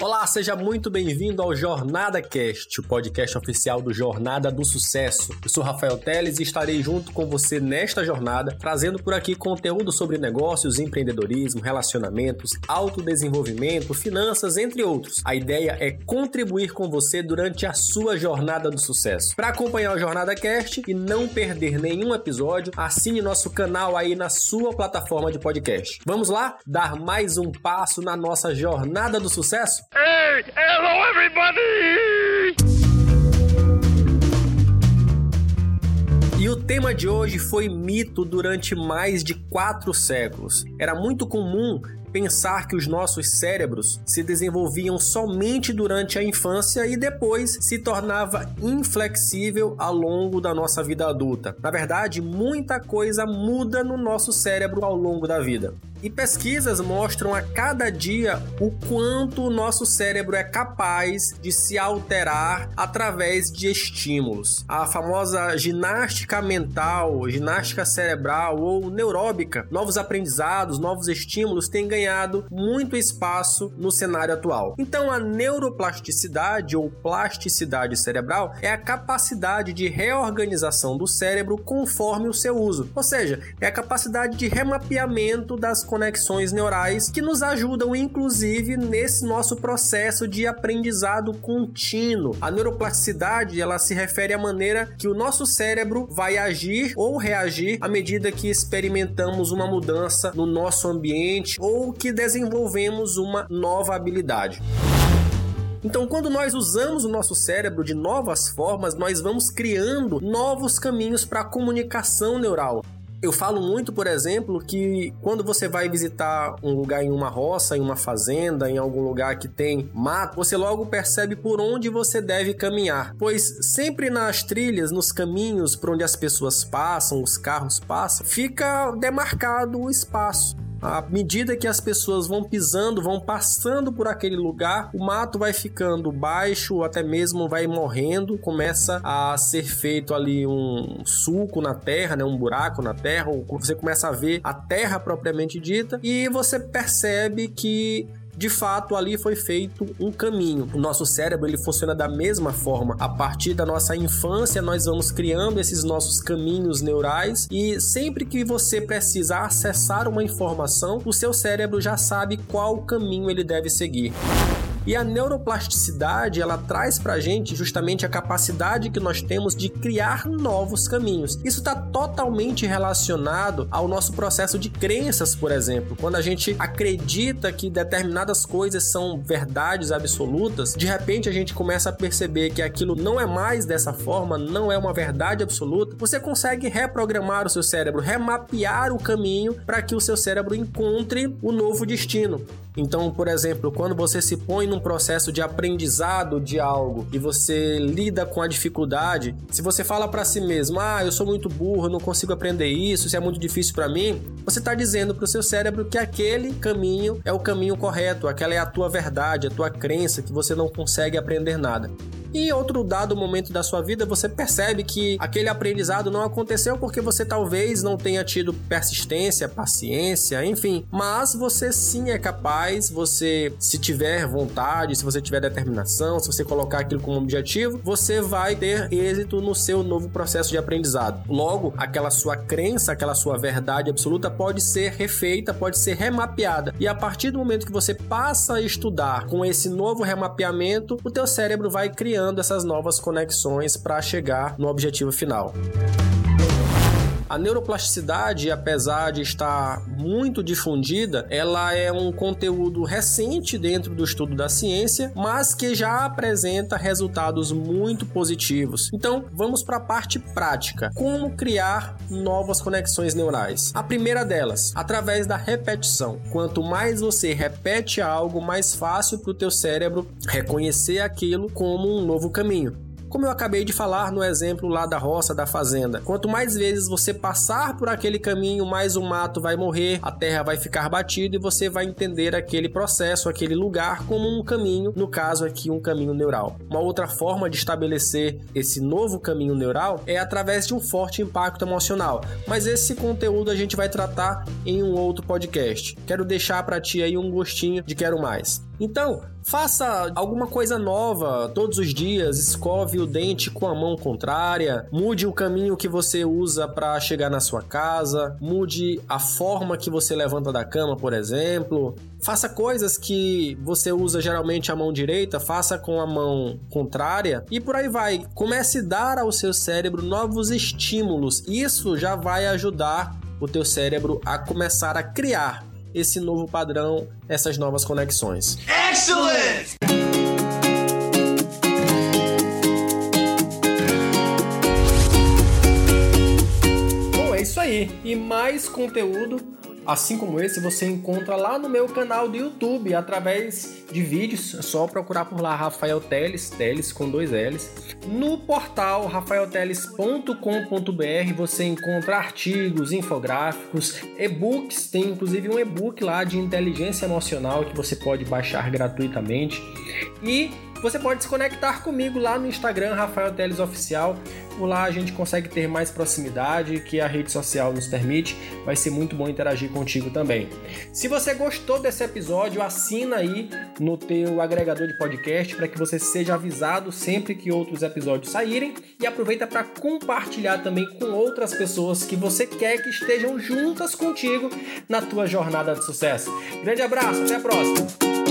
Olá, seja muito bem-vindo ao Jornada Cast, o podcast oficial do Jornada do Sucesso. Eu sou Rafael Teles e estarei junto com você nesta jornada, trazendo por aqui conteúdo sobre negócios, empreendedorismo, relacionamentos, autodesenvolvimento, finanças, entre outros. A ideia é contribuir com você durante a sua jornada do sucesso. Para acompanhar o Jornada Cast e não perder nenhum episódio, assine nosso canal aí na sua plataforma de podcast. Vamos lá dar mais um passo na nossa jornada do sucesso? Hey, hello everybody! E o tema de hoje foi mito durante mais de quatro séculos. Era muito comum pensar que os nossos cérebros se desenvolviam somente durante a infância e depois se tornava inflexível ao longo da nossa vida adulta. Na verdade, muita coisa muda no nosso cérebro ao longo da vida. E pesquisas mostram a cada dia o quanto o nosso cérebro é capaz de se alterar através de estímulos. A famosa ginástica mental, ginástica cerebral ou neuróbica, novos aprendizados, novos estímulos têm ganhado muito espaço no cenário atual. Então, a neuroplasticidade ou plasticidade cerebral é a capacidade de reorganização do cérebro conforme o seu uso, ou seja, é a capacidade de remapeamento das conexões neurais que nos ajudam, inclusive, nesse nosso processo de aprendizado contínuo. A neuroplasticidade ela se refere à maneira que o nosso cérebro vai agir ou reagir à medida que experimentamos uma mudança no nosso ambiente ou que desenvolvemos uma nova habilidade. Então, quando nós usamos o nosso cérebro de novas formas, nós vamos criando novos caminhos para a comunicação neural. Eu falo muito, por exemplo, que quando você vai visitar um lugar em uma roça, em uma fazenda, em algum lugar que tem mato, você logo percebe por onde você deve caminhar. Pois sempre nas trilhas, nos caminhos por onde as pessoas passam, os carros passam, fica demarcado o espaço. À medida que as pessoas vão pisando, vão passando por aquele lugar, o mato vai ficando baixo, até mesmo vai morrendo, começa a ser feito ali um sulco na terra, né, um buraco na terra, ou você começa a ver a terra propriamente dita, e você percebe que de fato ali foi feito um caminho. O nosso cérebro ele funciona da mesma forma. A partir da nossa infância nós vamos criando esses nossos caminhos neurais e sempre que você precisa acessar uma informação, o seu cérebro já sabe qual caminho ele deve seguir. E a neuroplasticidade, ela traz pra gente justamente a capacidade que nós temos de criar novos caminhos. Isso está totalmente relacionado ao nosso processo de crenças, por exemplo. Quando a gente acredita que determinadas coisas são verdades absolutas, de repente a gente começa a perceber que aquilo não é mais dessa forma, não é uma verdade absoluta. Você consegue reprogramar o seu cérebro, remapear o caminho para que o seu cérebro encontre o novo destino. Então, por exemplo, quando você se põe num processo de aprendizado de algo e você lida com a dificuldade, se você fala para si mesmo: "Ah, eu sou muito burro, não consigo aprender isso, isso é muito difícil para mim", você está dizendo para o seu cérebro que aquele caminho é o caminho correto, aquela é a tua verdade, a tua crença que você não consegue aprender nada. E em outro dado momento da sua vida, você percebe que aquele aprendizado não aconteceu porque você talvez não tenha tido persistência, paciência, enfim. Mas você sim é capaz, você, se tiver vontade, se você tiver determinação, se você colocar aquilo como objetivo, você vai ter êxito no seu novo processo de aprendizado. Logo, aquela sua crença, aquela sua verdade absoluta pode ser refeita, pode ser remapeada. E a partir do momento que você passa a estudar com esse novo remapeamento, o teu cérebro vai criando criando essas novas conexões para chegar no objetivo final. A neuroplasticidade, apesar de estar muito difundida, ela é um conteúdo recente dentro do estudo da ciência, mas que já apresenta resultados muito positivos. Então, vamos para a parte prática. Como criar novas conexões neurais? A primeira delas, através da repetição. Quanto mais você repete algo, mais fácil para o teu cérebro reconhecer aquilo como um novo caminho. Como eu acabei de falar no exemplo lá da roça, da fazenda, quanto mais vezes você passar por aquele caminho, mais o mato vai morrer, a terra vai ficar batida e você vai entender aquele processo, aquele lugar como um caminho, no caso aqui um caminho neural. Uma outra forma de estabelecer esse novo caminho neural é através de um forte impacto emocional, mas esse conteúdo a gente vai tratar em um outro podcast. Quero deixar para ti aí um gostinho de quero mais. Então, faça alguma coisa nova todos os dias, escove o dente com a mão contrária, mude o caminho que você usa para chegar na sua casa, mude a forma que você levanta da cama, por exemplo. Faça coisas que você usa geralmente a mão direita, faça com a mão contrária e por aí vai. Comece a dar ao seu cérebro novos estímulos. Isso já vai ajudar o teu cérebro a começar a criar esse novo padrão, essas novas conexões. Excellent! Bom, é isso aí. E mais conteúdo assim como esse, você encontra lá no meu canal do YouTube através de vídeos. É só procurar por lá Rafael Teles, Teles com dois L's. No portal rafaelteles.com.br você encontra artigos, infográficos, e-books. Tem inclusive um e-book lá de inteligência emocional que você pode baixar gratuitamente. E você pode se conectar comigo lá no Instagram, Rafael Teles Oficial. Por lá a gente consegue ter mais proximidade que a rede social nos permite. Vai ser muito bom interagir contigo também. Se você gostou desse episódio, assina aí no teu agregador de podcast para que você seja avisado sempre que outros episódios saírem e aproveita para compartilhar também com outras pessoas que você quer que estejam juntas contigo na tua jornada de sucesso. Grande abraço, até a próxima.